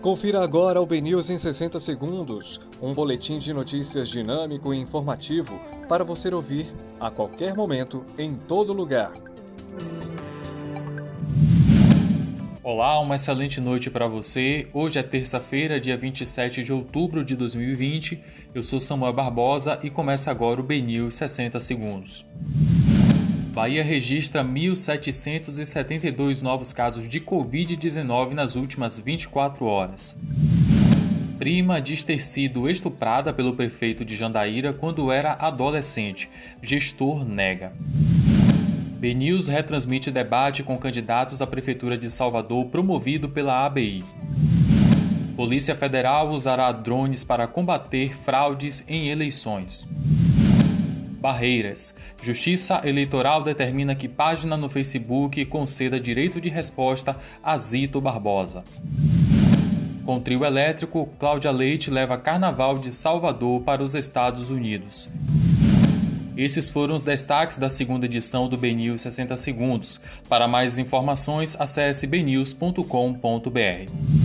Confira agora o BNews em 60 segundos, um boletim de notícias dinâmico e informativo para você ouvir a qualquer momento, em todo lugar. Olá, uma excelente noite para você. Hoje é terça-feira, dia 27 de outubro de 2020. Eu sou Samuel Barbosa e começa agora o BNews 60 segundos. Bahia registra 1.772 novos casos de Covid-19 nas últimas 24 horas. Prima diz ter sido estuprada pelo prefeito de Jandaíra quando era adolescente. Gestor nega. BNews retransmite debate com candidatos à Prefeitura de Salvador promovido pela ABI. Polícia Federal usará drones para combater fraudes em eleições. Barreiras. Justiça Eleitoral determina que página no Facebook conceda direito de resposta a Zito Barbosa. Com trio elétrico, Cláudia Leite leva Carnaval de Salvador para os Estados Unidos. Esses foram os destaques da segunda edição do BNews 60 Segundos. Para mais informações, acesse bnews.com.br.